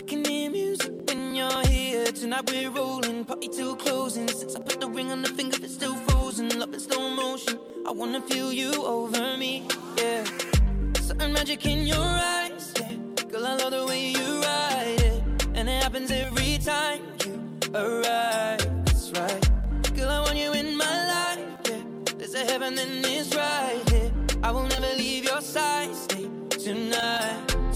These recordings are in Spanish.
I can hear music when you're here. Tonight we're rolling, party till closing. Since I put the ring on the finger, it's still frozen. Love in slow motion. I wanna feel you over me, yeah. Certain magic in your eyes, yeah. Girl, I love the way you ride it, and it happens every time you arrive. That's right. Girl, I want you in my life, yeah. There's a heaven and it's right here. I will never leave your side. Stay tonight, tonight.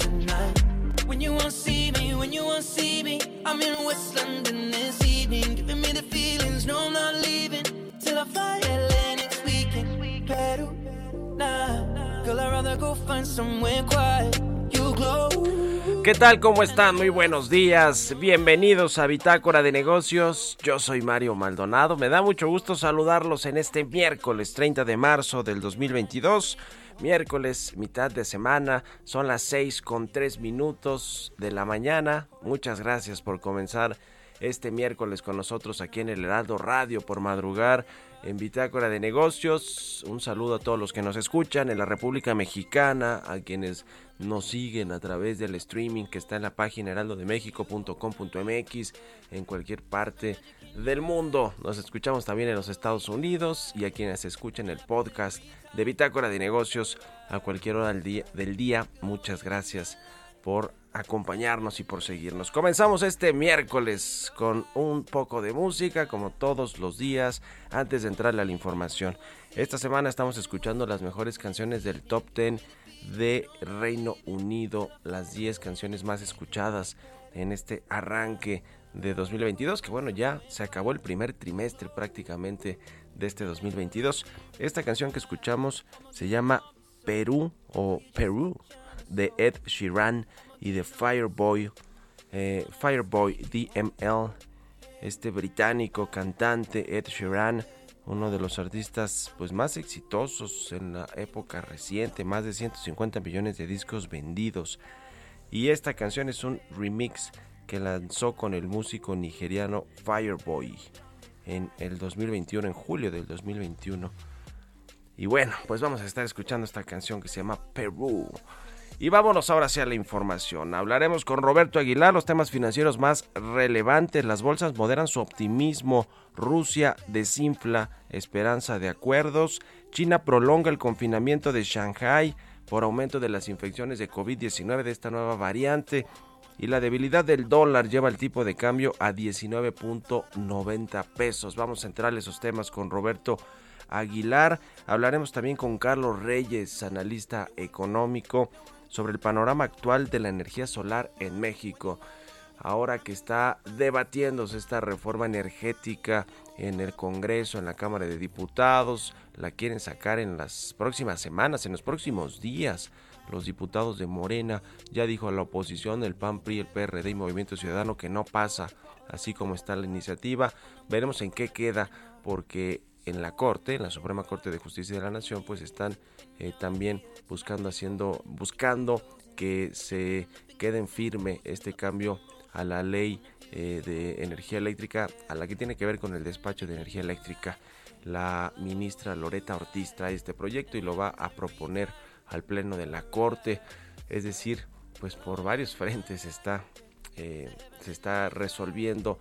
When you won't see me, when you won't see me, I'm in West London this evening, giving me the feelings. No, I'm not leaving till I fly LA next weekend. Peru, nah, girl, I'd rather go find somewhere quiet. You glow. ¿Qué tal? ¿Cómo están? Muy buenos días. Bienvenidos a Bitácora de Negocios. Yo soy Mario Maldonado. Me da mucho gusto saludarlos en este miércoles 30 de marzo del 2022. Miércoles, mitad de semana, son las 6 con 3 minutos de la mañana. Muchas gracias por comenzar este miércoles con nosotros aquí en el Heraldo Radio por madrugar en Bitácora de Negocios. Un saludo a todos los que nos escuchan en la República Mexicana, a quienes nos siguen a través del streaming que está en la página heraldodemexico.com.mx en cualquier parte del mundo. Nos escuchamos también en los Estados Unidos y a quienes escuchan el podcast de Bitácora de Negocios a cualquier hora del día. Del día. Muchas gracias por acompañarnos y por seguirnos. Comenzamos este miércoles con un poco de música, como todos los días, antes de entrarle a la información. Esta semana estamos escuchando las mejores canciones del top 10 de Reino Unido, las 10 canciones más escuchadas en este arranque de 2022, que bueno, ya se acabó el primer trimestre prácticamente de este 2022. Esta canción que escuchamos se llama Perú o Perú de Ed Sheeran y de Fireboy, eh, Fireboy DML, este británico cantante Ed Sheeran, uno de los artistas pues más exitosos en la época reciente, más de 150 millones de discos vendidos. Y esta canción es un remix que lanzó con el músico nigeriano Fireboy en el 2021, en julio del 2021. Y bueno, pues vamos a estar escuchando esta canción que se llama Perú. Y vámonos ahora hacia la información. Hablaremos con Roberto Aguilar los temas financieros más relevantes. Las bolsas moderan su optimismo. Rusia desinfla esperanza de acuerdos. China prolonga el confinamiento de Shanghai por aumento de las infecciones de COVID-19 de esta nueva variante. Y la debilidad del dólar lleva el tipo de cambio a 19.90 pesos. Vamos a entrar a esos temas con Roberto Aguilar. Hablaremos también con Carlos Reyes, analista económico, sobre el panorama actual de la energía solar en México. Ahora que está debatiéndose esta reforma energética en el Congreso, en la Cámara de Diputados, la quieren sacar en las próximas semanas, en los próximos días. Los diputados de Morena ya dijo a la oposición, el PAN, PRI, el PRD y Movimiento Ciudadano que no pasa así como está la iniciativa. Veremos en qué queda porque en la Corte, en la Suprema Corte de Justicia de la Nación, pues están eh, también buscando, haciendo, buscando que se quede en firme este cambio a la ley eh, de energía eléctrica, a la que tiene que ver con el despacho de energía eléctrica. La ministra Loreta Ortiz trae este proyecto y lo va a proponer al Pleno de la Corte. Es decir, pues por varios frentes está, eh, se está resolviendo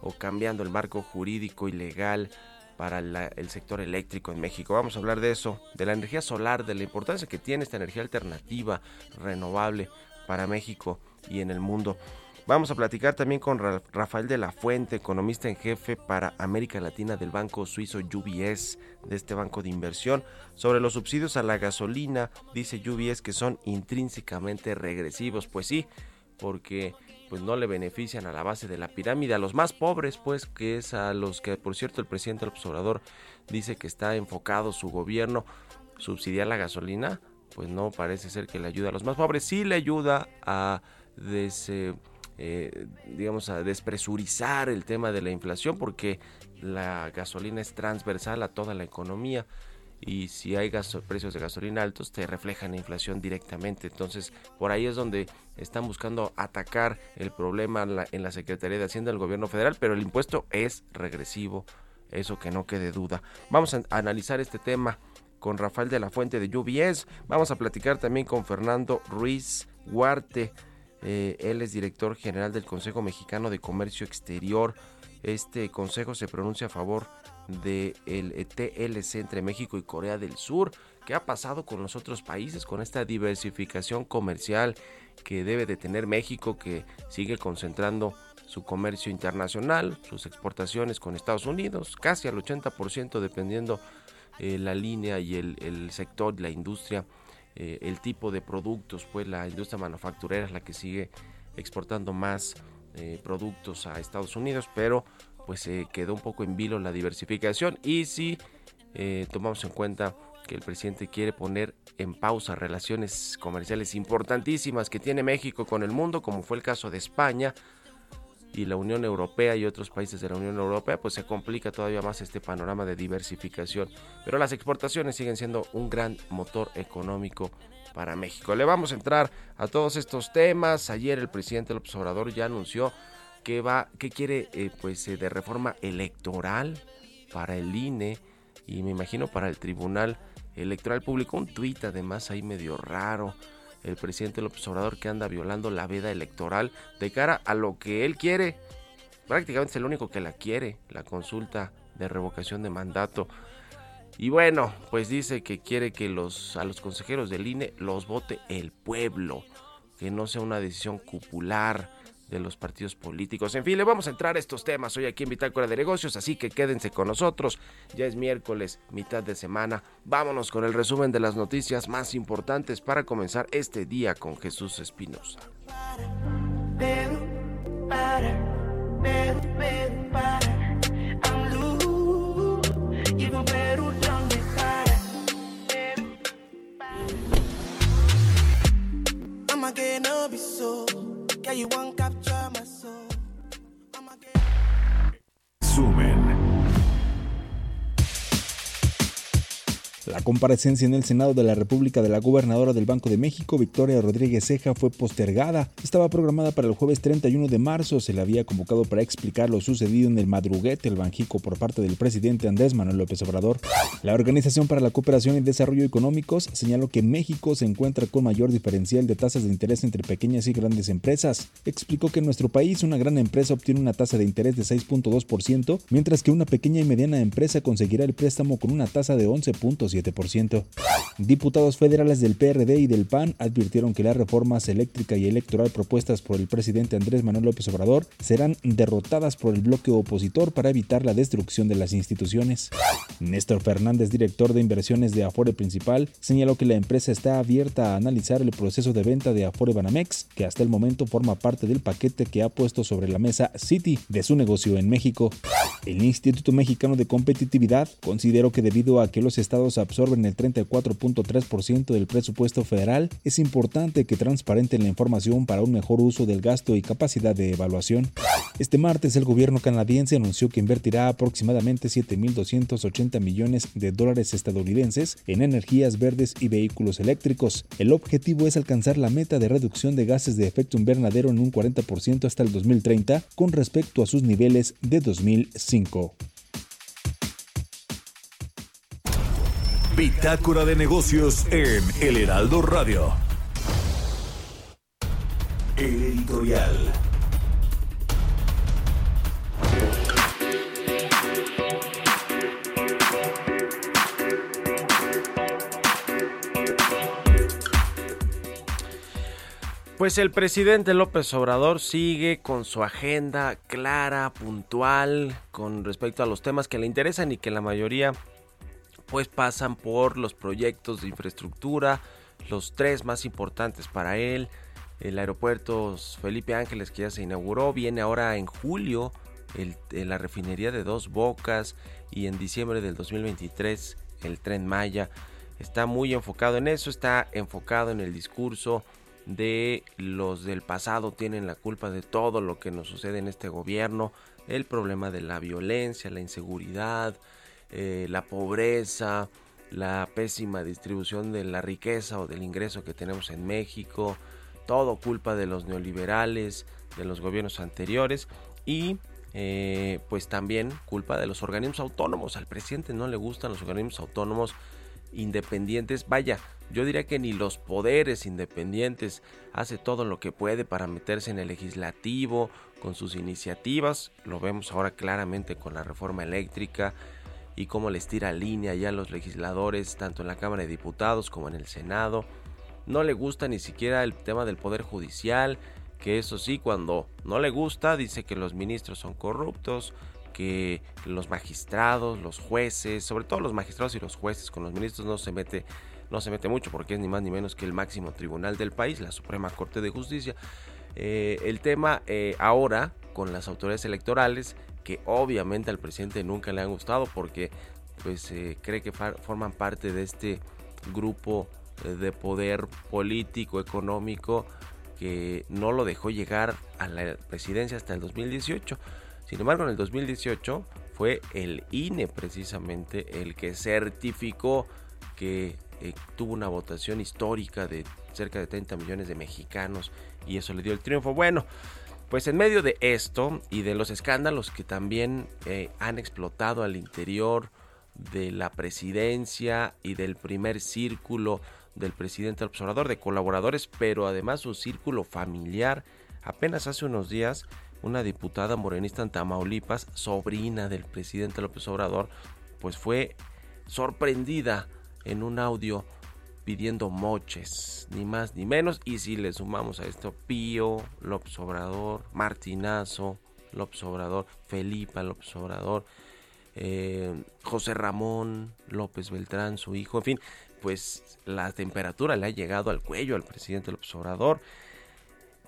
o cambiando el marco jurídico y legal para el sector eléctrico en México. Vamos a hablar de eso, de la energía solar, de la importancia que tiene esta energía alternativa, renovable para México y en el mundo. Vamos a platicar también con Rafael de la Fuente, economista en jefe para América Latina del banco suizo UBS, de este banco de inversión, sobre los subsidios a la gasolina. Dice UBS que son intrínsecamente regresivos. Pues sí, porque pues no le benefician a la base de la pirámide, a los más pobres, pues, que es a los que, por cierto, el presidente del observador dice que está enfocado su gobierno subsidiar la gasolina, pues no parece ser que le ayuda a los más pobres, sí le ayuda a digamos, a despresurizar el tema de la inflación porque la gasolina es transversal a toda la economía y si hay precios de gasolina altos te reflejan la inflación directamente. Entonces por ahí es donde están buscando atacar el problema en la, en la Secretaría de Hacienda del Gobierno Federal, pero el impuesto es regresivo, eso que no quede duda. Vamos a analizar este tema con Rafael de la Fuente de UBS, vamos a platicar también con Fernando Ruiz Huarte eh, él es director general del Consejo Mexicano de Comercio Exterior. Este consejo se pronuncia a favor del el TLC entre México y Corea del Sur. ¿Qué ha pasado con los otros países, con esta diversificación comercial que debe de tener México, que sigue concentrando su comercio internacional, sus exportaciones con Estados Unidos, casi al 80% dependiendo eh, la línea y el, el sector, la industria eh, el tipo de productos, pues la industria manufacturera es la que sigue exportando más eh, productos a Estados Unidos, pero pues se quedó un poco en vilo la diversificación. Y si eh, tomamos en cuenta que el presidente quiere poner en pausa relaciones comerciales importantísimas que tiene México con el mundo, como fue el caso de España, y la Unión Europea y otros países de la Unión Europea, pues se complica todavía más este panorama de diversificación. Pero las exportaciones siguen siendo un gran motor económico para México. Le vamos a entrar a todos estos temas. Ayer el presidente López Obrador ya anunció que va, que quiere eh, pues eh, de reforma electoral para el INE y me imagino para el Tribunal Electoral Público. Un tuit además ahí medio raro el presidente López Obrador que anda violando la veda electoral de cara a lo que él quiere. Prácticamente es el único que la quiere, la consulta de revocación de mandato. Y bueno, pues dice que quiere que los, a los consejeros del INE los vote el pueblo, que no sea una decisión cupular de los partidos políticos. En fin, le vamos a entrar a estos temas hoy aquí en Bitácora de Negocios, así que quédense con nosotros. Ya es miércoles, mitad de semana. Vámonos con el resumen de las noticias más importantes para comenzar este día con Jesús Espinosa. Comparecencia en el Senado de la República de la gobernadora del Banco de México, Victoria Rodríguez Ceja, fue postergada. Estaba programada para el jueves 31 de marzo. Se le había convocado para explicar lo sucedido en el madruguete, el Banjico, por parte del presidente Andrés Manuel López Obrador. La Organización para la Cooperación y Desarrollo Económicos señaló que México se encuentra con mayor diferencial de tasas de interés entre pequeñas y grandes empresas. Explicó que en nuestro país una gran empresa obtiene una tasa de interés de 6.2%, mientras que una pequeña y mediana empresa conseguirá el préstamo con una tasa de 11.7%. Diputados federales del PRD y del PAN advirtieron que las reformas eléctrica y electoral propuestas por el presidente Andrés Manuel López Obrador serán derrotadas por el bloque opositor para evitar la destrucción de las instituciones. Néstor Fernández, director de inversiones de Afore Principal, señaló que la empresa está abierta a analizar el proceso de venta de Afore Banamex, que hasta el momento forma parte del paquete que ha puesto sobre la mesa Citi de su negocio en México. El Instituto Mexicano de Competitividad consideró que debido a que los estados absorben el 34.3% del presupuesto federal, es importante que transparenten la información para un mejor uso del gasto y capacidad de evaluación. Este martes el gobierno canadiense anunció que invertirá aproximadamente 7.280 millones de dólares estadounidenses en energías verdes y vehículos eléctricos. El objetivo es alcanzar la meta de reducción de gases de efecto invernadero en un 40% hasta el 2030 con respecto a sus niveles de 2005. Bitácora de negocios en El Heraldo Radio. El editorial. Pues el presidente López Obrador sigue con su agenda clara, puntual, con respecto a los temas que le interesan y que la mayoría pues pasan por los proyectos de infraestructura, los tres más importantes para él, el aeropuerto Felipe Ángeles que ya se inauguró, viene ahora en julio el, la refinería de Dos Bocas y en diciembre del 2023 el tren Maya. Está muy enfocado en eso, está enfocado en el discurso de los del pasado tienen la culpa de todo lo que nos sucede en este gobierno, el problema de la violencia, la inseguridad, eh, la pobreza, la pésima distribución de la riqueza o del ingreso que tenemos en México, todo culpa de los neoliberales, de los gobiernos anteriores y eh, pues también culpa de los organismos autónomos. Al presidente no le gustan los organismos autónomos independientes. Vaya, yo diría que ni los poderes independientes hace todo lo que puede para meterse en el legislativo con sus iniciativas. Lo vemos ahora claramente con la reforma eléctrica y cómo les tira línea ya a los legisladores, tanto en la Cámara de Diputados como en el Senado. No le gusta ni siquiera el tema del Poder Judicial, que eso sí, cuando no le gusta, dice que los ministros son corruptos, que los magistrados, los jueces, sobre todo los magistrados y los jueces, con los ministros no se mete, no se mete mucho porque es ni más ni menos que el máximo tribunal del país, la Suprema Corte de Justicia. Eh, el tema eh, ahora con las autoridades electorales, que obviamente al presidente nunca le han gustado porque pues eh, cree que forman parte de este grupo de poder político, económico, que no lo dejó llegar a la presidencia hasta el 2018. Sin embargo, en el 2018 fue el INE precisamente el que certificó que eh, tuvo una votación histórica de cerca de 30 millones de mexicanos y eso le dio el triunfo. Bueno, pues en medio de esto y de los escándalos que también eh, han explotado al interior de la presidencia y del primer círculo del presidente observador de colaboradores, pero además su círculo familiar, apenas hace unos días una diputada morenista en Tamaulipas, sobrina del presidente López Obrador, pues fue sorprendida en un audio pidiendo moches, ni más ni menos. Y si le sumamos a esto Pío, López Obrador, Martinazo, López Obrador, Felipa López Obrador, eh, José Ramón López Beltrán, su hijo, en fin, pues la temperatura le ha llegado al cuello al presidente López Obrador.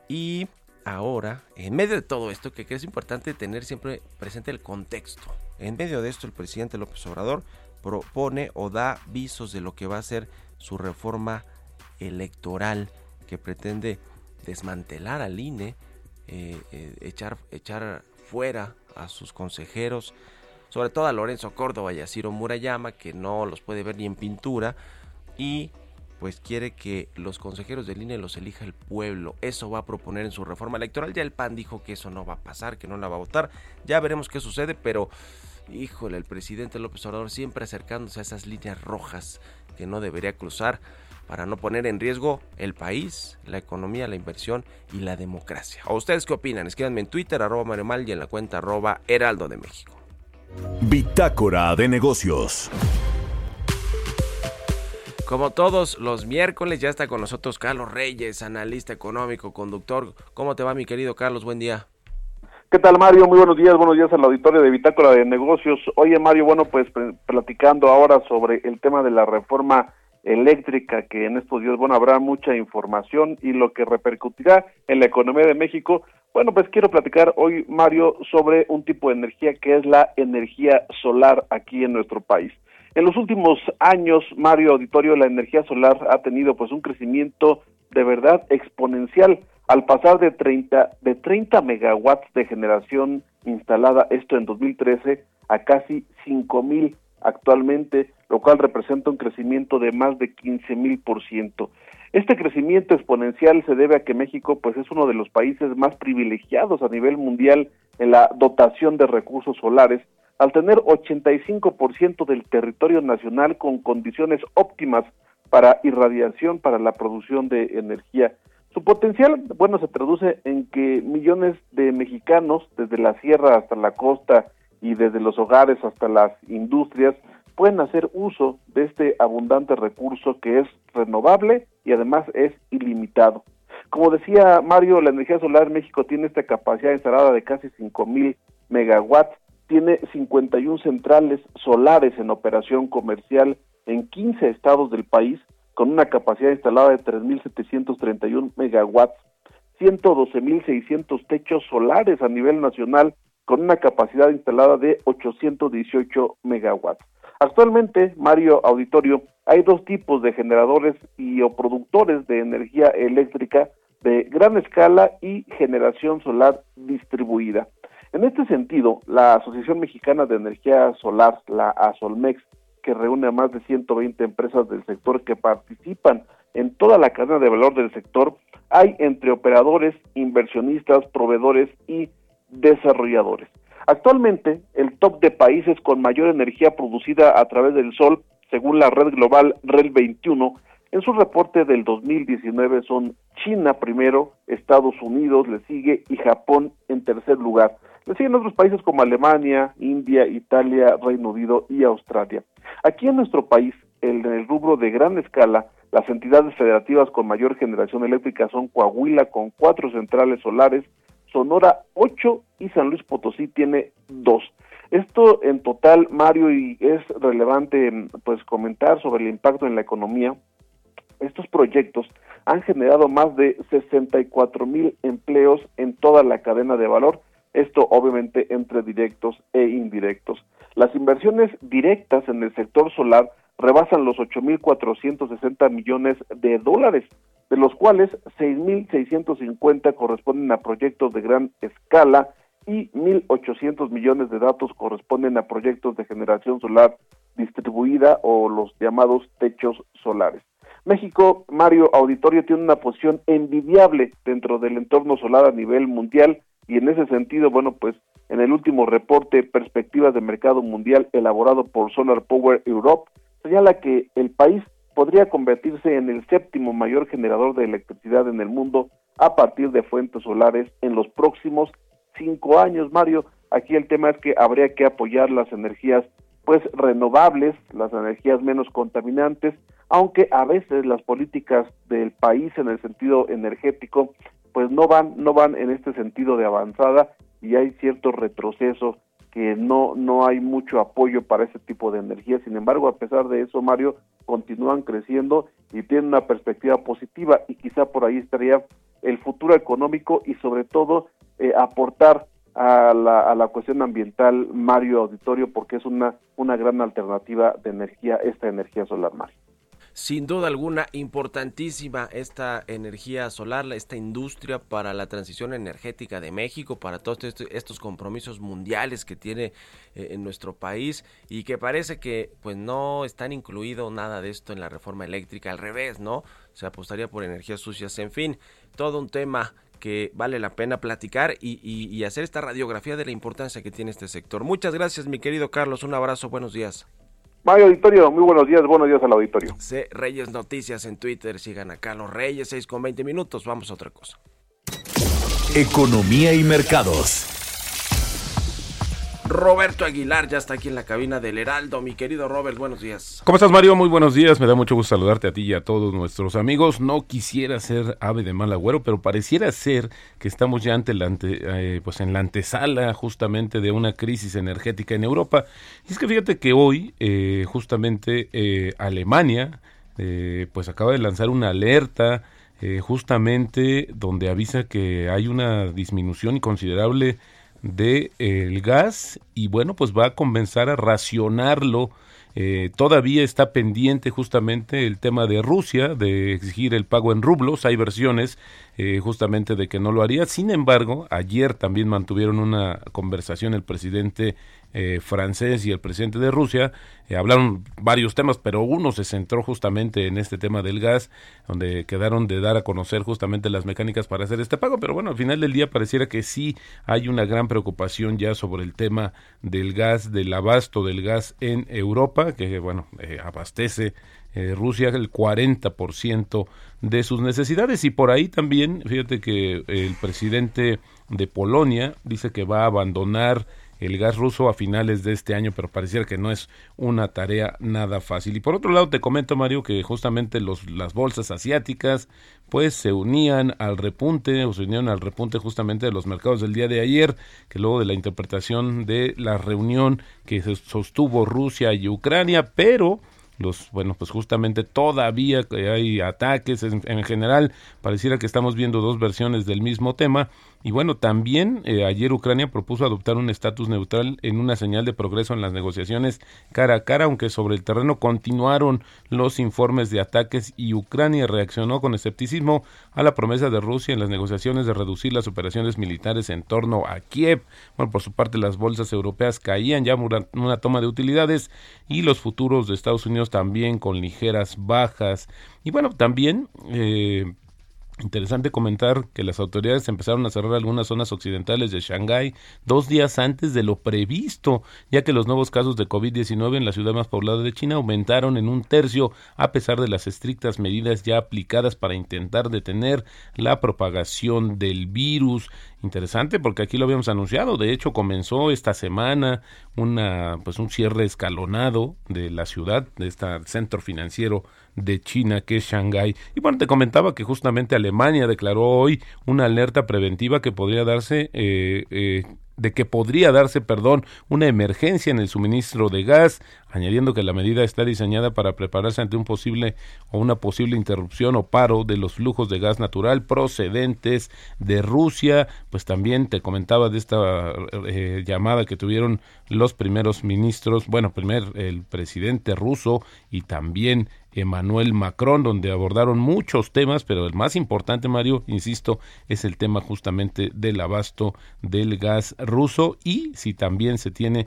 Y ahora, en medio de todo esto, que es importante tener siempre presente el contexto. En medio de esto, el presidente López Obrador propone o da visos de lo que va a ser su reforma electoral, que pretende desmantelar al INE, eh, eh, echar, echar fuera a sus consejeros, sobre todo a Lorenzo Córdoba y a Ciro Murayama, que no los puede ver ni en pintura, y pues quiere que los consejeros del INE los elija el pueblo. Eso va a proponer en su reforma electoral. Ya el PAN dijo que eso no va a pasar, que no la va a votar. Ya veremos qué sucede, pero híjole, el presidente López Obrador siempre acercándose a esas líneas rojas que no debería cruzar para no poner en riesgo el país, la economía, la inversión y la democracia. ¿A ustedes qué opinan? Escríbanme en Twitter, arroba Mario Mal y en la cuenta arroba Heraldo de México. Bitácora de negocios. Como todos los miércoles, ya está con nosotros Carlos Reyes, analista económico, conductor. ¿Cómo te va, mi querido Carlos? Buen día. ¿Qué tal, Mario? Muy buenos días, buenos días al auditorio de Bitácora de Negocios. Oye, Mario, bueno, pues platicando ahora sobre el tema de la reforma eléctrica, que en estos días, bueno, habrá mucha información y lo que repercutirá en la economía de México. Bueno, pues quiero platicar hoy, Mario, sobre un tipo de energía que es la energía solar aquí en nuestro país. En los últimos años, Mario Auditorio, la energía solar ha tenido pues un crecimiento de verdad exponencial al pasar de 30 de 30 megawatts de generación instalada esto en 2013 a casi 5000 actualmente, lo cual representa un crecimiento de más de 15 mil por ciento. Este crecimiento exponencial se debe a que México pues es uno de los países más privilegiados a nivel mundial en la dotación de recursos solares al tener 85% del territorio nacional con condiciones óptimas para irradiación para la producción de energía. Su potencial, bueno, se traduce en que millones de mexicanos, desde la sierra hasta la costa y desde los hogares hasta las industrias, pueden hacer uso de este abundante recurso que es renovable y además es ilimitado. Como decía Mario, la energía solar en México tiene esta capacidad instalada de casi 5.000 megawatts, tiene 51 centrales solares en operación comercial en 15 estados del país, con una capacidad instalada de 3.731 megawatts, 112.600 techos solares a nivel nacional, con una capacidad instalada de 818 megawatts. Actualmente, Mario Auditorio, hay dos tipos de generadores y o productores de energía eléctrica de gran escala y generación solar distribuida. En este sentido, la Asociación Mexicana de Energía Solar, la ASOLMEX, que reúne a más de 120 empresas del sector que participan en toda la cadena de valor del sector, hay entre operadores, inversionistas, proveedores y desarrolladores. Actualmente, el top de países con mayor energía producida a través del sol, según la red global REL 21, en su reporte del 2019 son China primero, Estados Unidos le sigue y Japón en tercer lugar. Le siguen otros países como Alemania, India, Italia, Reino Unido y Australia. Aquí en nuestro país, en el rubro de gran escala, las entidades federativas con mayor generación eléctrica son Coahuila con cuatro centrales solares, Sonora 8 y San Luis Potosí tiene 2. Esto en total, Mario, y es relevante pues comentar sobre el impacto en la economía. Estos proyectos han generado más de 64 mil empleos en toda la cadena de valor, esto obviamente entre directos e indirectos. Las inversiones directas en el sector solar rebasan los 8.460 millones de dólares, de los cuales 6.650 corresponden a proyectos de gran escala y 1.800 millones de datos corresponden a proyectos de generación solar distribuida o los llamados techos solares. México, Mario Auditorio, tiene una posición envidiable dentro del entorno solar a nivel mundial y en ese sentido, bueno, pues en el último reporte Perspectivas de Mercado Mundial elaborado por Solar Power Europe, señala que el país podría convertirse en el séptimo mayor generador de electricidad en el mundo a partir de fuentes solares en los próximos cinco años. Mario, aquí el tema es que habría que apoyar las energías pues renovables, las energías menos contaminantes, aunque a veces las políticas del país en el sentido energético pues no van no van en este sentido de avanzada y hay cierto retroceso que no, no hay mucho apoyo para ese tipo de energía. Sin embargo, a pesar de eso, Mario, continúan creciendo y tienen una perspectiva positiva y quizá por ahí estaría el futuro económico y sobre todo eh, aportar a la, a la cuestión ambiental, Mario Auditorio, porque es una, una gran alternativa de energía, esta energía solar, Mario sin duda alguna importantísima esta energía solar, esta industria para la transición energética de México, para todos estos compromisos mundiales que tiene eh, en nuestro país y que parece que pues no están incluido nada de esto en la reforma eléctrica, al revés, ¿no? Se apostaría por energías sucias, en fin, todo un tema que vale la pena platicar y, y hacer esta radiografía de la importancia que tiene este sector. Muchas gracias, mi querido Carlos. Un abrazo, buenos días. Mario Auditorio, muy buenos días, buenos días al auditorio. C. Reyes Noticias en Twitter, sigan acá los Reyes, 6 con 20 minutos, vamos a otra cosa. Economía y mercados. Roberto Aguilar ya está aquí en la cabina del Heraldo. Mi querido Robert, buenos días. ¿Cómo estás, Mario? Muy buenos días. Me da mucho gusto saludarte a ti y a todos nuestros amigos. No quisiera ser ave de mal agüero, pero pareciera ser que estamos ya ante la eh, pues en la antesala justamente de una crisis energética en Europa. Y es que fíjate que hoy, eh, justamente, eh, Alemania pues acaba de lanzar una alerta justamente donde avisa que hay una disminución considerable de el gas y bueno pues va a comenzar a racionarlo eh, todavía está pendiente justamente el tema de Rusia, de exigir el pago en rublos. Hay versiones eh, justamente de que no lo haría. Sin embargo, ayer también mantuvieron una conversación el presidente eh, francés y el presidente de Rusia. Eh, hablaron varios temas, pero uno se centró justamente en este tema del gas, donde quedaron de dar a conocer justamente las mecánicas para hacer este pago. Pero bueno, al final del día pareciera que sí hay una gran preocupación ya sobre el tema del gas, del abasto del gas en Europa, que bueno, eh, abastece Rusia el 40% de sus necesidades y por ahí también, fíjate que el presidente de Polonia dice que va a abandonar el gas ruso a finales de este año, pero pareciera que no es una tarea nada fácil. Y por otro lado te comento, Mario, que justamente los, las bolsas asiáticas pues se unían al repunte o se unieron al repunte justamente de los mercados del día de ayer, que luego de la interpretación de la reunión que sostuvo Rusia y Ucrania, pero los bueno pues justamente todavía hay ataques en, en, general pareciera que estamos viendo dos versiones del mismo tema y bueno, también eh, ayer Ucrania propuso adoptar un estatus neutral en una señal de progreso en las negociaciones cara a cara, aunque sobre el terreno continuaron los informes de ataques y Ucrania reaccionó con escepticismo a la promesa de Rusia en las negociaciones de reducir las operaciones militares en torno a Kiev. Bueno, por su parte las bolsas europeas caían ya una toma de utilidades y los futuros de Estados Unidos también con ligeras bajas. Y bueno, también eh, Interesante comentar que las autoridades empezaron a cerrar algunas zonas occidentales de Shanghái dos días antes de lo previsto, ya que los nuevos casos de COVID-19 en la ciudad más poblada de China aumentaron en un tercio a pesar de las estrictas medidas ya aplicadas para intentar detener la propagación del virus. Interesante porque aquí lo habíamos anunciado, de hecho comenzó esta semana una pues un cierre escalonado de la ciudad, de este centro financiero de China, que es Shanghái. Y bueno, te comentaba que justamente Alemania declaró hoy una alerta preventiva que podría darse eh, eh, de que podría darse, perdón, una emergencia en el suministro de gas, añadiendo que la medida está diseñada para prepararse ante un posible o una posible interrupción o paro de los flujos de gas natural procedentes de Rusia. Pues también te comentaba de esta eh, llamada que tuvieron los primeros ministros, bueno, primer el presidente ruso y también Emmanuel Macron, donde abordaron muchos temas, pero el más importante, Mario, insisto, es el tema justamente del abasto del gas ruso y si también se tiene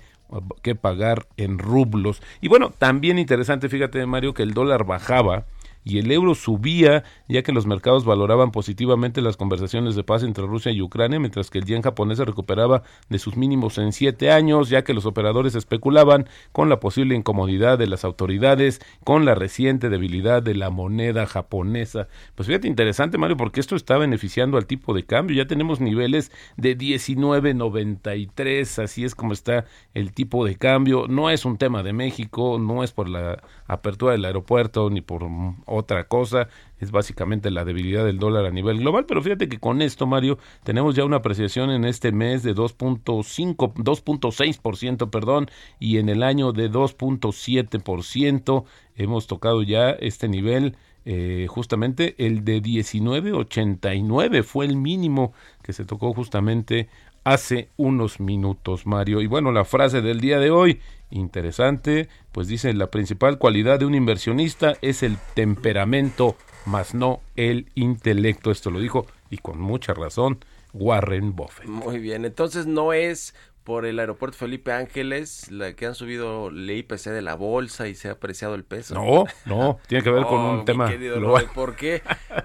que pagar en rublos. Y bueno, también interesante, fíjate, Mario, que el dólar bajaba y el euro subía ya que los mercados valoraban positivamente las conversaciones de paz entre Rusia y Ucrania, mientras que el yen japonés se recuperaba de sus mínimos en siete años, ya que los operadores especulaban con la posible incomodidad de las autoridades, con la reciente debilidad de la moneda japonesa. Pues fíjate interesante, Mario, porque esto está beneficiando al tipo de cambio. Ya tenemos niveles de 19.93, así es como está el tipo de cambio. No es un tema de México, no es por la apertura del aeropuerto ni por otra cosa, es básicamente la debilidad del dólar a nivel global, pero fíjate que con esto, Mario, tenemos ya una apreciación en este mes de 2.5, 2.6%, perdón, y en el año de 2.7%, hemos tocado ya este nivel eh, justamente el de 19.89 fue el mínimo que se tocó justamente hace unos minutos, Mario. Y bueno, la frase del día de hoy, interesante, pues dice, la principal cualidad de un inversionista es el temperamento, más no el intelecto. Esto lo dijo, y con mucha razón, Warren Buffett. Muy bien, entonces no es por el aeropuerto Felipe Ángeles, la que han subido el IPC de la bolsa y se ha apreciado el peso. No, no, tiene que ver con un tema global. ¿Por qué?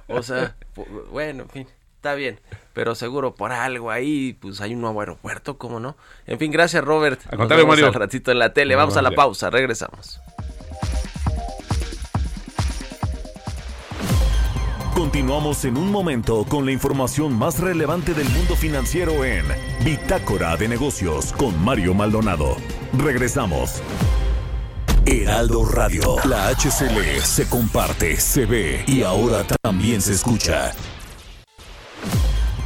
O sea, bueno, en fin está bien, pero seguro por algo ahí, pues hay un nuevo aeropuerto, ¿cómo no? En fin, gracias Robert. A contarle, Mario. Al ratito en la tele. Vamos a la pausa, regresamos. Continuamos en un momento con la información más relevante del mundo financiero en Bitácora de Negocios con Mario Maldonado. Regresamos. Heraldo Radio, la HCL se comparte, se ve y ahora también se escucha.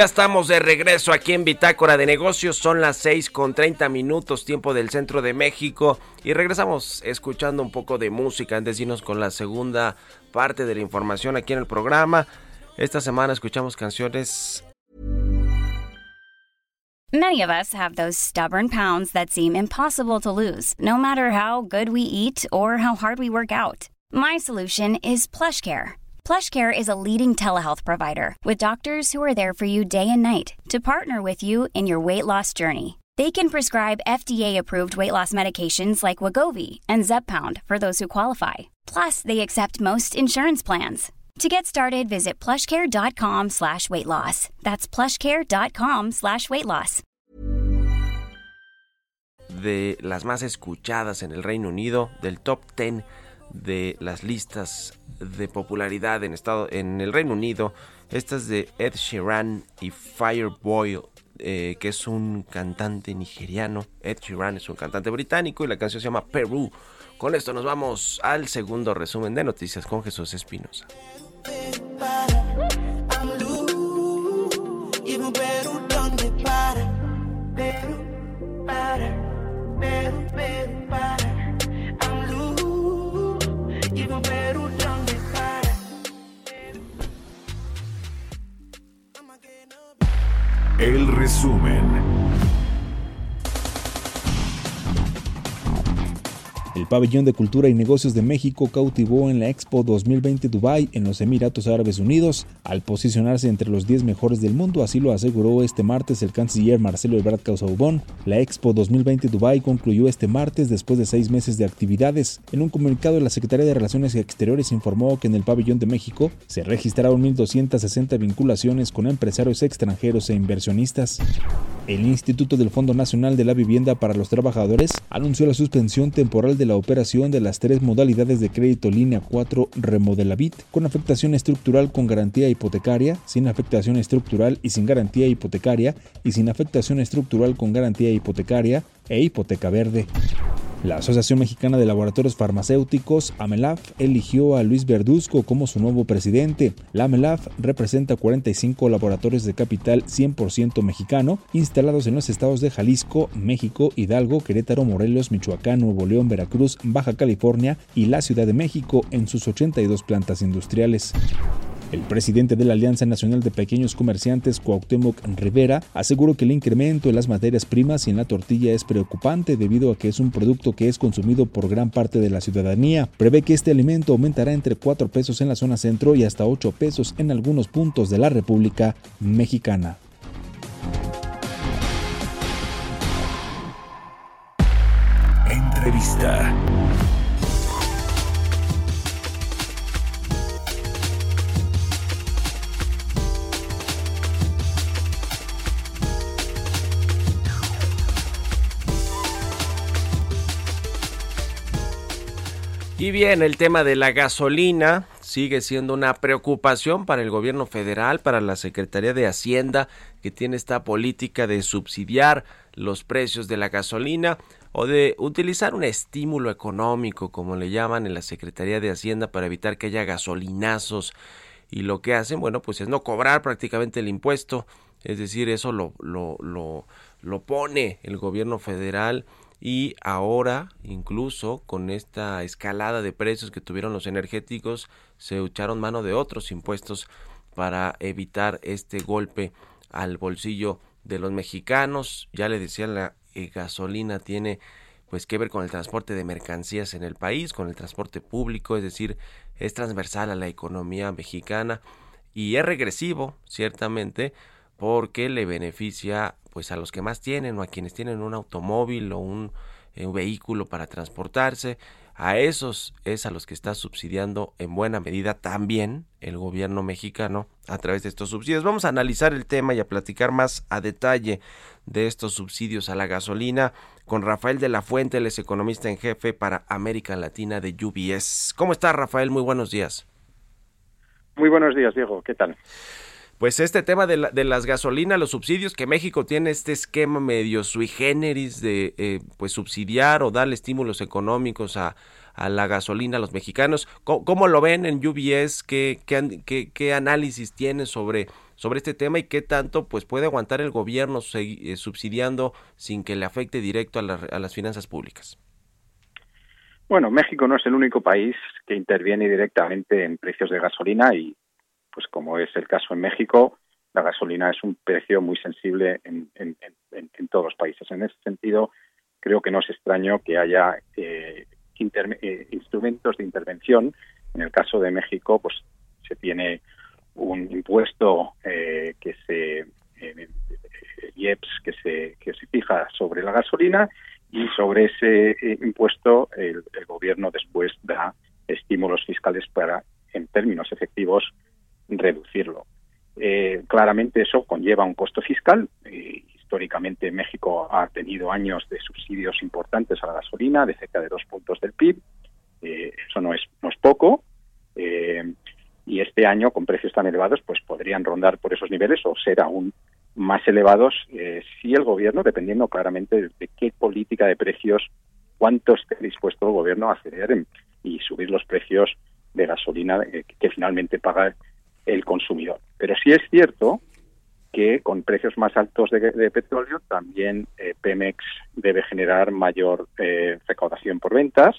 Ya estamos de regreso aquí en Bitácora de Negocios. Son las 6 con 30 minutos, tiempo del centro de México. Y regresamos escuchando un poco de música antes de irnos con la segunda parte de la información aquí en el programa. Esta semana escuchamos canciones Many of us have those stubborn pounds that seem impossible to lose, no matter how good we eat or how hard we work out. My solution is PlushCare. PlushCare is a leading telehealth provider with doctors who are there for you day and night to partner with you in your weight loss journey. They can prescribe FDA-approved weight loss medications like Wagovi and Zepbound for those who qualify. Plus, they accept most insurance plans. To get started, visit plushcare.com slash weight loss. That's plushcare.com slash weight loss. De las más escuchadas en el Reino Unido, del top 10 de las listas de popularidad en, estado, en el Reino Unido, estas de Ed Sheeran y Fireboy, eh, que es un cantante nigeriano. Ed Sheeran es un cantante británico y la canción se llama Perú. Con esto nos vamos al segundo resumen de noticias con Jesús Espinosa. El resumen. Pabellón de Cultura y Negocios de México cautivó en la Expo 2020 Dubai en los Emiratos Árabes Unidos al posicionarse entre los 10 mejores del mundo, así lo aseguró este martes el canciller Marcelo Ebrard Casaubon. La Expo 2020 Dubai concluyó este martes después de seis meses de actividades. En un comunicado, la Secretaría de Relaciones Exteriores informó que en el pabellón de México se registraron 1.260 vinculaciones con empresarios extranjeros e inversionistas. El Instituto del Fondo Nacional de la Vivienda para los Trabajadores anunció la suspensión temporal de la operación de las tres modalidades de crédito línea 4 Remodelavit con afectación estructural con garantía hipotecaria, sin afectación estructural y sin garantía hipotecaria y sin afectación estructural con garantía hipotecaria e hipoteca verde. La Asociación Mexicana de Laboratorios Farmacéuticos, AMELAF, eligió a Luis Verduzco como su nuevo presidente. La AMELAF representa 45 laboratorios de capital 100% mexicano, instalados en los estados de Jalisco, México, Hidalgo, Querétaro, Morelos, Michoacán, Nuevo León, Veracruz, Baja California y la Ciudad de México en sus 82 plantas industriales. El presidente de la Alianza Nacional de Pequeños Comerciantes, Cuauhtémoc Rivera, aseguró que el incremento en las materias primas y en la tortilla es preocupante debido a que es un producto que es consumido por gran parte de la ciudadanía. Prevé que este alimento aumentará entre 4 pesos en la zona centro y hasta 8 pesos en algunos puntos de la República Mexicana. Entrevista. Y bien, el tema de la gasolina sigue siendo una preocupación para el gobierno federal, para la Secretaría de Hacienda, que tiene esta política de subsidiar los precios de la gasolina o de utilizar un estímulo económico, como le llaman en la Secretaría de Hacienda, para evitar que haya gasolinazos. Y lo que hacen, bueno, pues es no cobrar prácticamente el impuesto, es decir, eso lo, lo, lo, lo pone el gobierno federal y ahora incluso con esta escalada de precios que tuvieron los energéticos se echaron mano de otros impuestos para evitar este golpe al bolsillo de los mexicanos. Ya le decía la eh, gasolina tiene pues que ver con el transporte de mercancías en el país con el transporte público es decir es transversal a la economía mexicana y es regresivo ciertamente porque le beneficia pues a los que más tienen o a quienes tienen un automóvil o un, eh, un, vehículo para transportarse. A esos es a los que está subsidiando en buena medida también el gobierno mexicano a través de estos subsidios. Vamos a analizar el tema y a platicar más a detalle de estos subsidios a la gasolina con Rafael de la Fuente, él es economista en jefe para América Latina de UBS. ¿Cómo está Rafael? Muy buenos días. Muy buenos días, Diego. ¿Qué tal? Pues este tema de, la, de, las gasolinas, los subsidios, que México tiene este esquema medio sui generis de eh, pues subsidiar o darle estímulos económicos a, la gasolina a los mexicanos. ¿Cómo, lo ven en UBS? ¿Qué, qué, qué, qué análisis tiene sobre, sobre este tema y qué tanto pues puede aguantar el gobierno eh, subsidiando sin que le afecte directo a, a las finanzas públicas? Bueno, México no es el único país que interviene directamente en precios de gasolina y pues como es el caso en México, la gasolina es un precio muy sensible en, en, todos los países. En ese sentido, creo que no es extraño que haya eh, eh, instrumentos de intervención. En el caso de México, pues se tiene un impuesto eh, que se IEPS que se que se fija sobre la gasolina y sobre ese eh, impuesto el, gobierno después da estímulos fiscales para en términos efectivos reducirlo. claramente eso conlleva un costo fiscal. históricamente México ha tenido años de subsidios importantes a la gasolina de cerca de dos puntos del PIB. eso no es no es poco y este año con precios tan elevados pues podrían rondar por esos niveles o ser aún más elevados eh, si el gobierno, dependiendo claramente de, qué política de precios, cuánto esté dispuesto el gobierno a ceder y subir los precios de gasolina eh, que finalmente paga el consumidor. Pero sí es cierto que con precios más altos de, petróleo también eh, Pemex debe generar mayor recaudación por ventas,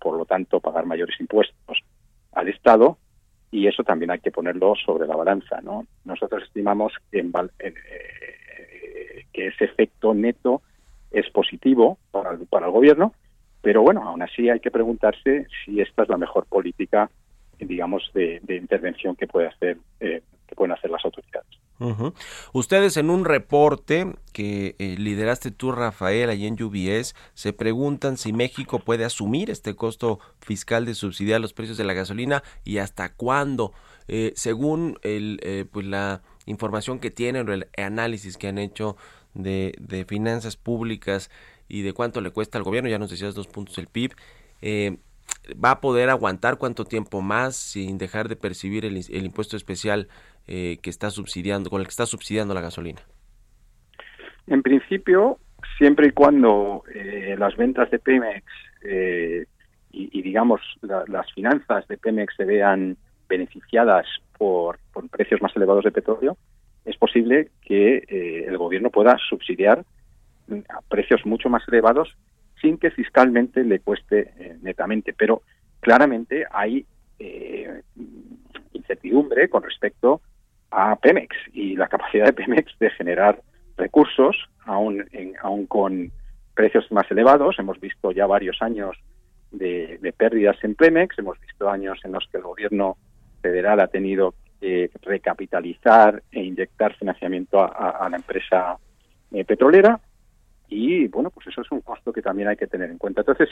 por lo tanto pagar mayores impuestos al Estado y eso también hay que ponerlo sobre la balanza. ¿no? Nosotros estimamos que, eh, que ese efecto neto es positivo para el, para el gobierno, pero bueno, aún así hay que preguntarse si esta es la mejor política, digamos, de, intervención que puede hacer eh, que pueden hacer las autoridades. Ustedes en un reporte que eh, lideraste tú, Rafael, allí en UBS, se preguntan si México puede asumir este costo fiscal de subsidiar los precios de la gasolina y hasta cuándo. Eh, según el, eh, pues la información que tienen o el análisis que han hecho de, de, finanzas públicas y de cuánto le cuesta al gobierno, ya nos decías dos puntos el PIB, va a poder aguantar cuánto tiempo más sin dejar de percibir el, impuesto especial eh, que está subsidiando, con el que está subsidiando la gasolina? En principio, siempre y cuando eh, las ventas de Pemex eh, y, digamos las finanzas de Pemex se vean beneficiadas por, precios más elevados de petróleo, es posible que el gobierno pueda subsidiar a precios mucho más elevados sin que fiscalmente le cueste netamente. Pero claramente hay incertidumbre con respecto a Pemex y la capacidad de Pemex de generar recursos, aún, en, aún con precios más elevados. Hemos visto ya varios años de, pérdidas en Pemex, hemos visto años en los que el gobierno federal ha tenido que recapitalizar e inyectar financiamiento a, la empresa eh, petrolera y bueno, pues eso es un costo que también hay que tener en cuenta. Entonces,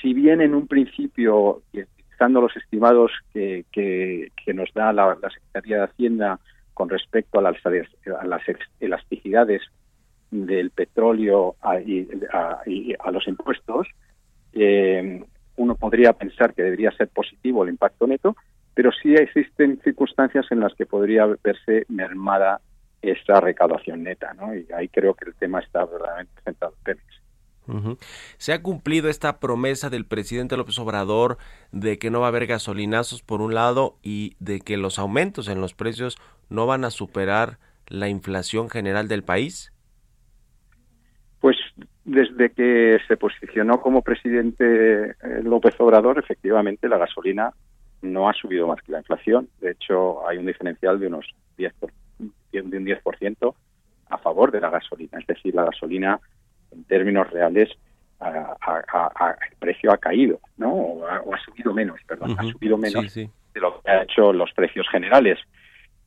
si bien en un principio los estimados que, que, nos da la, Secretaría de Hacienda con respecto a las, a las elasticidades del petróleo y a, los impuestos, eh, uno podría pensar que debería ser positivo el impacto neto, pero sí existen circunstancias en las que podría verse mermada esta recaudación neta, ¿no? Y ahí creo que el tema está verdaderamente centrado en Pemex. ¿Se ha cumplido esta promesa del presidente López Obrador de que no va a haber gasolinazos por un lado y de que los aumentos en los precios no van a superar la inflación general del país? Pues desde que se posicionó como presidente eh, López Obrador, efectivamente la gasolina no ha subido más que la inflación. De hecho, hay un diferencial de unos 10 de un 10% a favor de la gasolina. Es decir, la gasolina en términos reales el precio ha caído, ¿no? O ha, subido menos, perdón, ha subido menos de lo que han hecho los precios generales.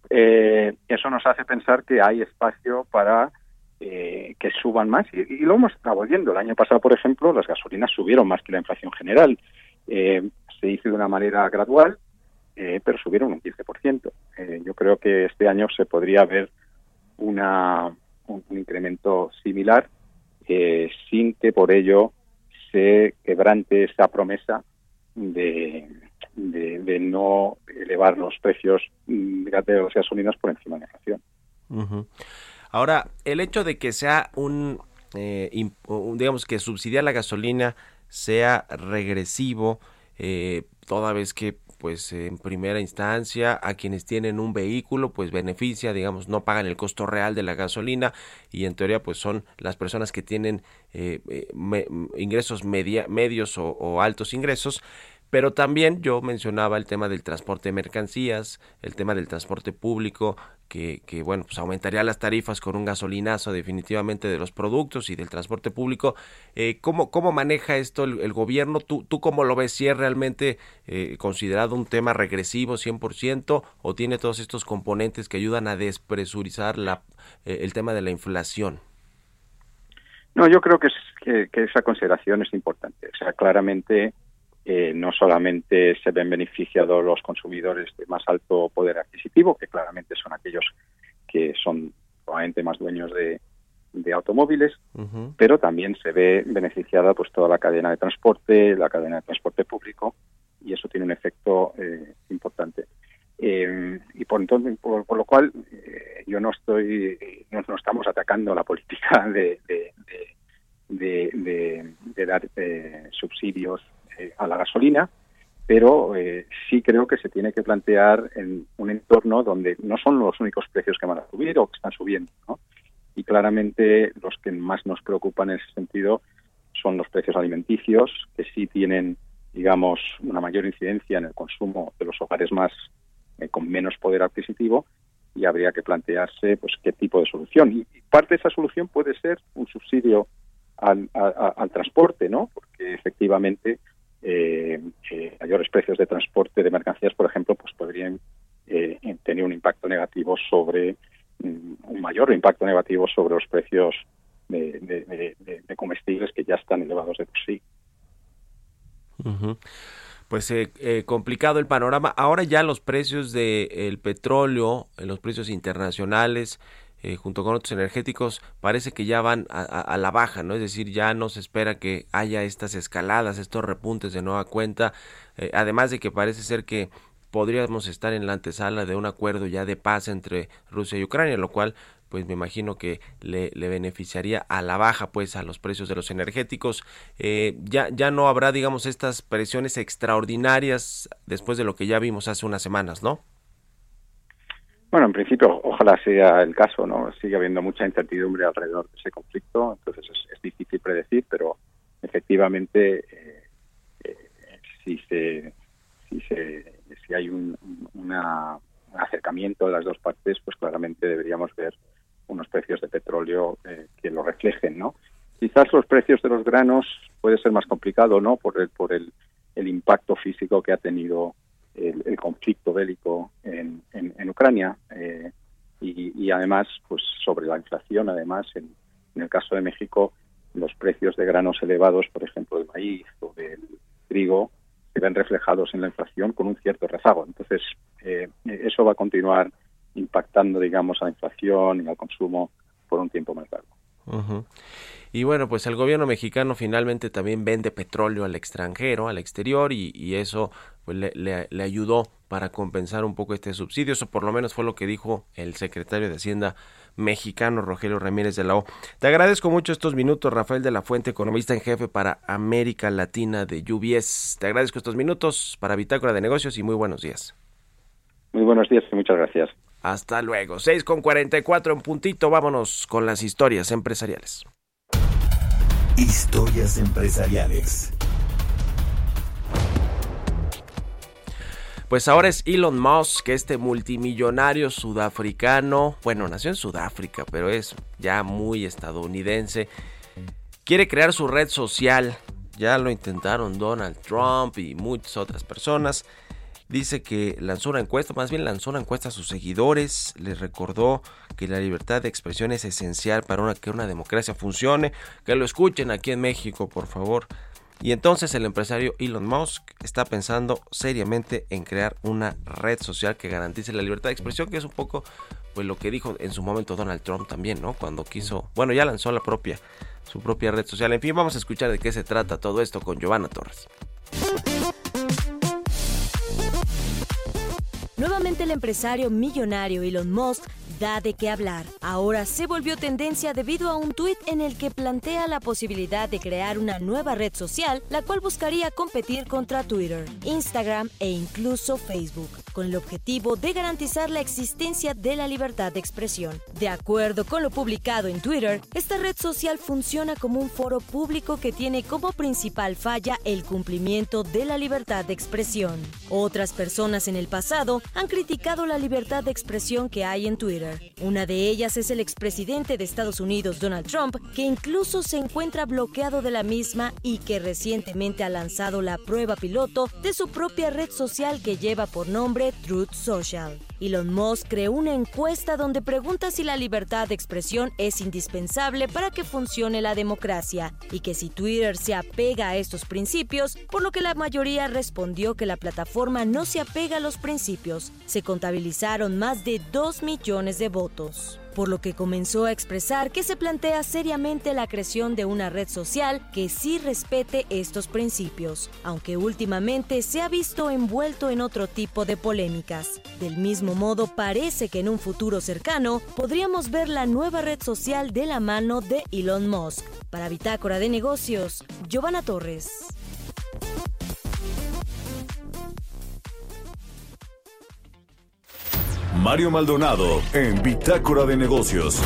Eh, eso nos hace pensar que hay espacio para eh, que suban más y, lo hemos estado viendo. El año pasado, por ejemplo, las gasolinas subieron más que la inflación general. Eh, se hizo de una manera gradual, pero subieron un 15%. yo creo que este año se podría ver una, un incremento similar eh, sin que por ello se quebrante esta promesa de, de, no elevar los precios de las gasolinas por encima de la inflación. Ahora, el hecho de que sea un, eh, digamos que subsidiar la gasolina sea regresivo, eh, toda vez que pues en primera instancia a quienes tienen un vehículo pues beneficia digamos no pagan el costo real de la gasolina y en teoría pues son las personas que tienen eh, eh, ingresos media, medios o, altos ingresos pero también yo mencionaba el tema del transporte de mercancías, el tema del transporte público, que, que, bueno, pues aumentaría las tarifas con un gasolinazo definitivamente de los productos y del transporte público. Eh, ¿cómo, ¿Cómo maneja esto el, gobierno? ¿Tú, ¿Tú cómo lo ves? ¿Si es realmente eh, considerado un tema regresivo 100% o tiene todos estos componentes que ayudan a despresurizar eh, el tema de la inflación? No, yo creo que, que esa consideración es importante. O sea, claramente eh, no solamente se ven beneficiados los consumidores de más alto poder adquisitivo, que claramente son aquellos que son probablemente más dueños de, automóviles, pero también se ve beneficiada pues toda la cadena de transporte, la cadena de transporte público, y eso tiene un efecto eh, importante. Eh, y por entonces, por, lo cual, yo no estoy, no, estamos atacando la política de, de dar subsidios eh, a la gasolina, pero eh, sí creo que se tiene que plantear en un entorno donde no son los únicos precios que van a subir o que están subiendo. Y claramente los que más nos preocupan en ese sentido son los precios alimenticios, que sí tienen, digamos, una mayor incidencia en el consumo de los hogares más eh, con menos poder adquisitivo y habría que plantearse pues qué tipo de solución. Y, parte de esa solución puede ser un subsidio al, al transporte, ¿no? Porque efectivamente eh, eh, mayores precios de transporte de mercancías, por ejemplo, pues podrían eh, tener un impacto negativo sobre mm, un mayor impacto negativo sobre los precios de, comestibles que ya están elevados de por sí. Pues eh, complicado el panorama. Ahora ya los precios del petróleo, los precios internacionales, eh, junto con otros energéticos, parece que ya van a, la baja, ¿no? Es decir, ya no se espera que haya estas escaladas, estos repuntes de nueva cuenta, eh, además de que parece ser que podríamos estar en la antesala de un acuerdo ya de paz entre Rusia y Ucrania, lo cual pues me imagino que le, beneficiaría a la baja pues a los precios de los energéticos eh, ya ya no habrá digamos estas presiones extraordinarias después de lo que ya vimos hace unas semanas no bueno, en principio, ojalá sea el caso, ¿no? Sigue habiendo mucha incertidumbre alrededor de ese conflicto, entonces es, difícil predecir, pero efectivamente, eh, eh, si se, si se, si hay un, acercamiento de las dos partes, pues claramente deberíamos ver unos precios de petróleo eh, que lo reflejen, ¿no? Quizás los precios de los granos puede ser más complicado, ¿no? Por el, por el, el impacto físico que ha tenido el, conflicto bélico en, en, Ucrania eh, y, además pues sobre la inflación además en, el caso de México los precios de granos elevados por ejemplo del maíz o del trigo se ven reflejados en la inflación con un cierto rezago. Entonces eh, eso va a continuar impactando digamos a la inflación y al consumo por un tiempo más largo y bueno, pues el gobierno mexicano finalmente también vende petróleo al extranjero, al exterior, y, eso pues le, le, ayudó para compensar un poco este subsidio. Eso por lo menos fue lo que dijo el secretario de Hacienda mexicano, Rogelio Ramírez de la O. Te agradezco mucho estos minutos, Rafael de la Fuente, economista en jefe para América Latina de UBS. Te agradezco estos minutos para Bitácora de Negocios y muy buenos días. Muy buenos días y muchas gracias. Hasta luego. 6 con 44 en puntito. Vámonos con las historias empresariales. Historias empresariales. Pues ahora es Elon Musk, este multimillonario sudafricano, bueno, nació en Sudáfrica, pero es ya muy estadounidense. Quiere crear su red social. Ya lo intentaron Donald Trump y muchas otras personas dice que lanzó una encuesta, más bien lanzó una encuesta a sus seguidores, les recordó que la libertad de expresión es esencial para que una democracia funcione, que lo escuchen aquí en México, por favor. Y entonces el empresario Elon Musk está pensando seriamente en crear una red social que garantice la libertad de expresión, que es un poco pues lo que dijo en su momento Donald Trump también, ¿no? Cuando quiso, bueno, ya lanzó la propia su propia red social. En fin, vamos a escuchar de qué se trata todo esto con Giovanna Torres. Nuevamente el empresario millonario Elon Musk da de qué hablar. Ahora se volvió tendencia debido a un tuit en el que plantea la posibilidad de crear una nueva red social, la cual buscaría competir contra Twitter, Instagram e incluso Facebook, con el objetivo de garantizar la existencia de la libertad de expresión. De acuerdo con lo publicado en Twitter, esta red social funciona como un foro público que tiene como principal falla el cumplimiento de la libertad de expresión. Otras personas en el pasado han criticado la libertad de expresión que hay en Twitter. Una de ellas es el expresidente de Estados Unidos, Donald Trump, que incluso se encuentra bloqueado de la misma y que recientemente ha lanzado la prueba piloto de su propia red social que lleva por nombre Truth Social. Elon Musk creó una encuesta donde pregunta si la libertad de expresión es indispensable para que funcione la democracia y que si Twitter se apega a estos principios, por lo que la mayoría respondió que la plataforma no se apega a los principios. Se contabilizaron más de 2 millones de votos por lo que comenzó a expresar que se plantea seriamente la creación de una red social que sí respete estos principios, aunque últimamente se ha visto envuelto en otro tipo de polémicas. Del mismo modo, parece que en un futuro cercano podríamos ver la nueva red social de la mano de Elon Musk. Para Bitácora de Negocios, Giovanna Torres. Mario Maldonado en Bitácora de Negocios.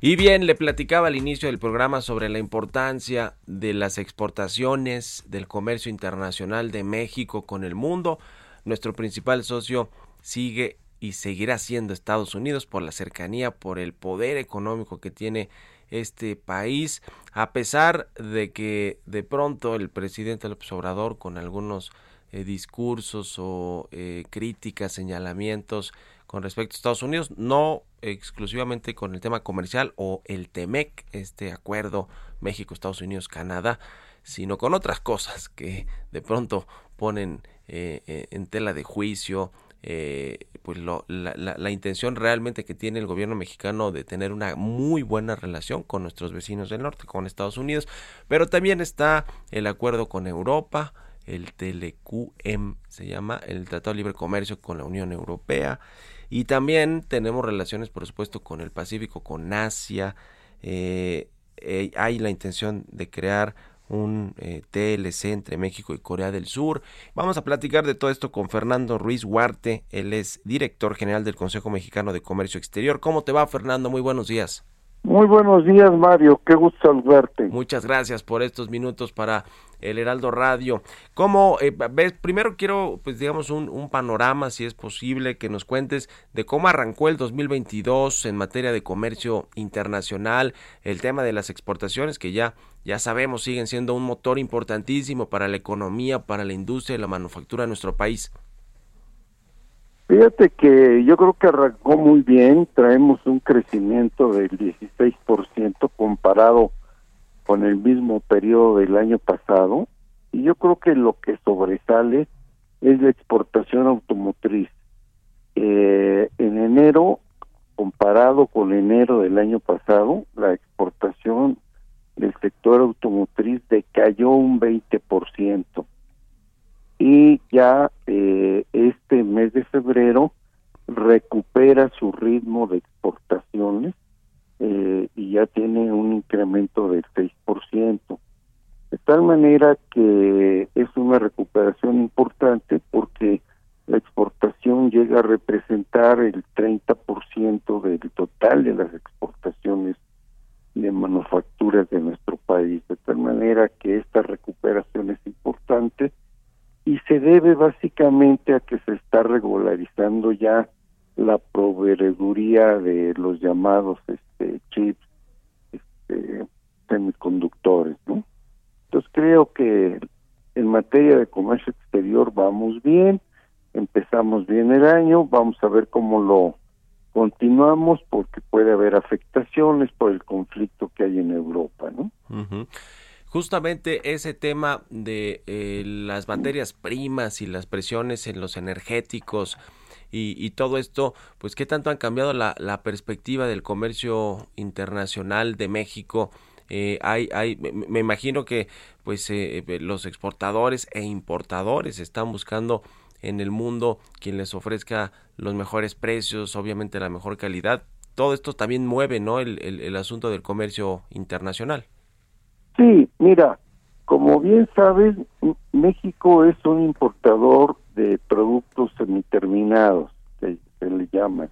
Y bien, le platicaba al inicio del programa sobre la importancia de las exportaciones, del comercio internacional de México con el mundo. Nuestro principal socio sigue y seguirá siendo Estados Unidos por la cercanía, por el poder económico que tiene este país, a pesar de que de pronto el presidente López Obrador con algunos eh, discursos o eh, críticas, señalamientos con respecto a Estados Unidos, no exclusivamente con el tema comercial o el TEMEC, este acuerdo México, Estados Unidos, Canadá, sino con otras cosas que de pronto ponen eh, en tela de juicio eh, pues la, la, intención realmente que tiene el gobierno mexicano de tener una muy buena relación con nuestros vecinos del norte, con Estados Unidos, pero también está el acuerdo con Europa, el TLQM se llama, el Tratado de Libre Comercio con la Unión Europea, y también tenemos relaciones, por supuesto, con el Pacífico, con Asia, eh, eh, hay la intención de crear un eh, TLC entre México y Corea del Sur. Vamos a platicar de todo esto con Fernando Ruiz Huarte, él es director general del Consejo Mexicano de Comercio Exterior. ¿Cómo te va, Fernando? Muy buenos días. Muy buenos días, Mario. Qué gusto saludarte. Muchas gracias por estos minutos para el Heraldo Radio. ¿Cómo eh, ves? Primero quiero, pues digamos, un, panorama, si es posible, que nos cuentes de cómo arrancó el 2022 en materia de comercio internacional, el tema de las exportaciones, que ya ya sabemos siguen siendo un motor importantísimo para la economía, para la industria y la manufactura de nuestro país. Fíjate que yo creo que arrancó muy bien, traemos un crecimiento del 16% comparado con el mismo periodo del año pasado y yo creo que lo que sobresale es la exportación automotriz. Eh, en enero, comparado con enero del año pasado, la exportación del sector automotriz decayó un 20% y ya eh, este mes de febrero recupera su ritmo de exportaciones eh, y ya tiene un incremento del 6%. De tal manera que es una recuperación importante porque la exportación llega a representar el 30% del total de las exportaciones de manufacturas de nuestro país, de tal manera que esta recuperación es importante y se debe básicamente a que se está regularizando ya la proveeduría de los llamados este, chips este, semiconductores, ¿no? Entonces creo que en materia de comercio exterior vamos bien, empezamos bien el año, vamos a ver cómo lo continuamos porque puede haber afectaciones por el conflicto que hay en Europa, ¿no? Justamente ese tema de eh, las materias primas y las presiones en los energéticos y, y, todo esto, pues qué tanto han cambiado la, la perspectiva del comercio internacional de México Eh, hay, hay, me, imagino que pues eh, eh, los exportadores e importadores están buscando en el mundo quien les ofrezca los mejores precios, obviamente la mejor calidad. Todo esto también mueve, ¿no? El, el, asunto del comercio internacional. Sí, mira, como bien sabes, México es un importador de productos semiterminados, que se le llaman.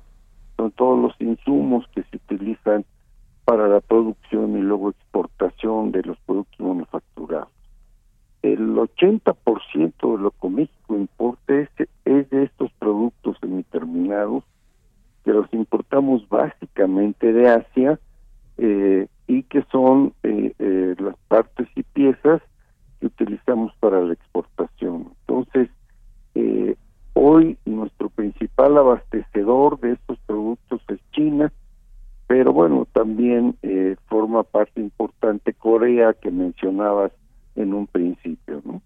Son todos los insumos que se utilizan para la producción y luego exportación de los productos manufacturados. El 80% de lo que México importa es, de estos productos semiterminados que los importamos básicamente de Asia eh, y que son eh, eh, las partes y piezas que utilizamos para la exportación. Entonces, hoy nuestro principal abastecedor de estos productos es China, pero bueno, también eh, forma parte importante Corea que mencionabas en un principio, ¿no?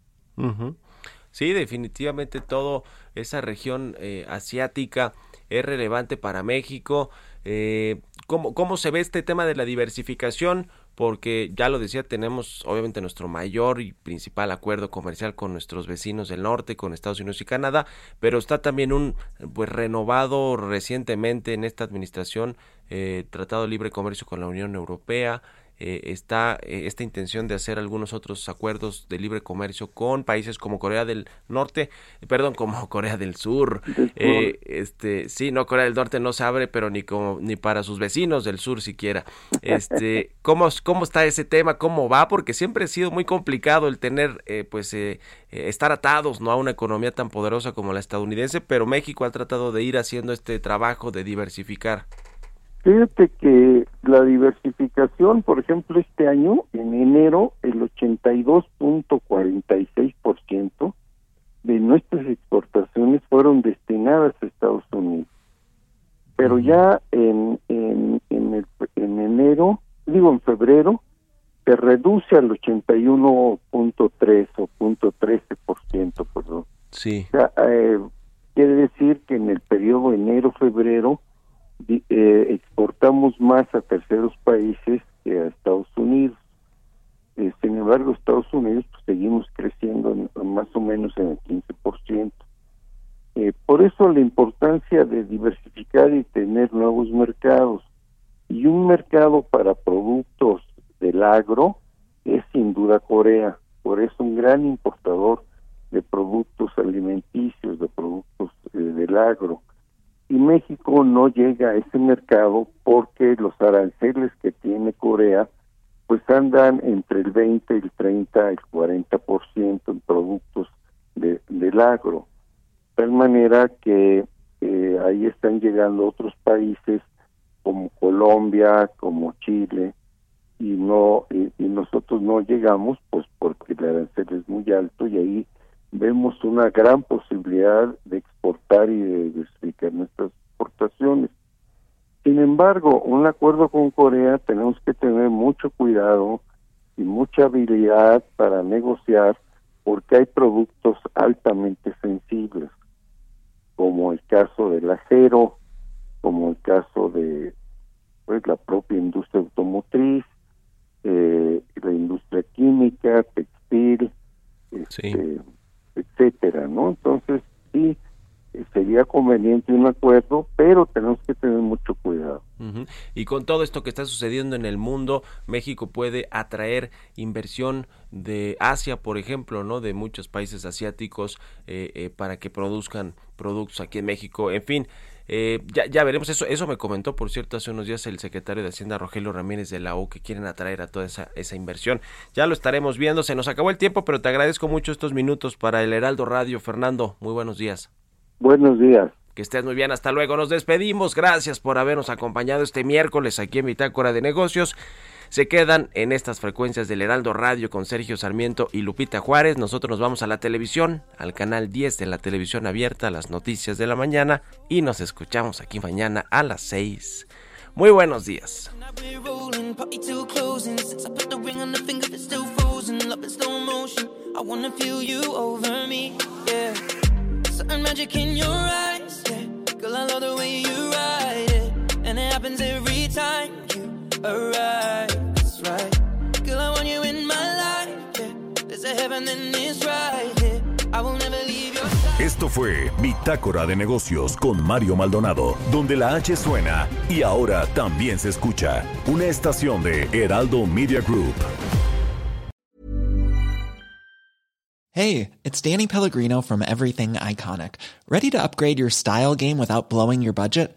Sí, definitivamente toda esa región eh, asiática es relevante para México. Eh, ¿cómo, ¿Cómo se ve este tema de la diversificación? Porque ya lo decía, tenemos obviamente nuestro mayor y principal acuerdo comercial con nuestros vecinos del norte, con Estados Unidos y Canadá, pero está también un pues renovado recientemente en esta administración eh, Tratado de Libre Comercio con la Unión Europea, eh, está eh, esta intención de hacer algunos otros acuerdos de libre comercio con países como Corea del Norte, perdón, como Corea del Sur. Eh, este, sí, no Corea del Norte no se abre, pero ni como ni para sus vecinos del sur siquiera. Este, ¿cómo cómo está ese tema? ¿Cómo va? Porque siempre ha sido muy complicado el tener pues estar atados no a una economía tan poderosa como la estadounidense, pero México ha tratado de ir haciendo este trabajo de diversificar. Fíjate que la diversificación, por ejemplo, este año, en enero, el 82.46% de nuestras exportaciones fueron destinadas a Estados Unidos. Pero ya en, en, en, enero, digo en febrero, se reduce al 81.3 o punto .13%, perdón. Sí. O sea, eh, quiere decir que en el periodo enero-febrero eh, exportamos más a terceros países que a Estados Unidos. Eh, sin embargo, Estados Unidos pues, seguimos creciendo más o menos en el 15%. Eh, por eso la importancia de diversificar y tener nuevos mercados. Y un mercado para productos del agro es sin duda Corea. Por eso un gran importador de productos alimenticios, de productos del agro y México no llega a ese mercado porque los aranceles que tiene Corea pues andan entre el 20, el 30, el 40% en productos de, del agro. De tal manera que eh, ahí están llegando otros países como Colombia, como Chile, y no y nosotros no llegamos pues porque el arancel es muy alto y ahí vemos una gran posibilidad de exportar y de diversificar nuestras exportaciones. Sin embargo, un acuerdo con Corea tenemos que tener mucho cuidado y mucha habilidad para negociar porque hay productos altamente sensibles, como el caso del acero, como el caso de pues la propia industria automotriz, eh, la industria química, textil, este, etcétera, ¿no? Entonces, sí, eh, sería conveniente un acuerdo, pero tenemos que tener mucho cuidado. Y con todo esto que está sucediendo en el mundo, México puede atraer inversión de Asia, por ejemplo, ¿no? De muchos países asiáticos eh, eh, para que produzcan productos aquí en México. En fin, eh, ya, ya veremos eso. Eso me comentó, por cierto, hace unos días el secretario de Hacienda, Rogelio Ramírez de la U, que quieren atraer a toda esa, esa inversión. Ya lo estaremos viendo. Se nos acabó el tiempo, pero te agradezco mucho estos minutos para el Heraldo Radio. Fernando, muy buenos días. Buenos días. Que estés muy bien, hasta luego. Nos despedimos. Gracias por habernos acompañado este miércoles aquí en Bitácora de Negocios se quedan en estas frecuencias del Heraldo Radio con Sergio Sarmiento y Lupita Juárez. Nosotros nos vamos a la televisión, al canal 10 de la televisión abierta, las noticias de la mañana y nos escuchamos aquí mañana a las 6. Muy buenos días. Esto fue Bitácora de Negocios con Mario Maldonado, donde la H suena y ahora también se escucha. Una estación de Heraldo Media Group. Hey, it's Danny Pellegrino from Everything Iconic. ¿Ready to upgrade your style game without blowing your budget?